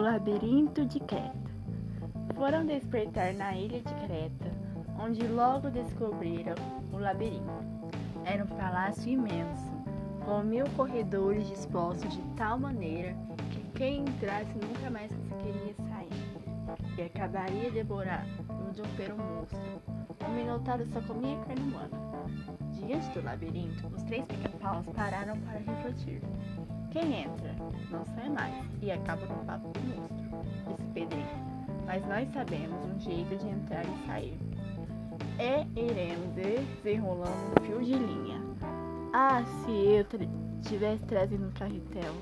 labirinto de Creta. Foram despertar na ilha de Creta, onde logo descobriram o labirinto. Era um palácio imenso, com mil corredores dispostos de tal maneira que quem entrasse nunca mais conseguiria sair e acabaria devorado pelo monstro. O Minotauro só comia carne humana. Diante do labirinto, os três pica-paus pararam para refletir. Quem entra não sai mais e acaba com o papo do monstro, disse Pedrinho. Mas nós sabemos um jeito de entrar e sair. E iremos desenrolando um fio de linha. Ah, se eu tivesse trazido um carretel.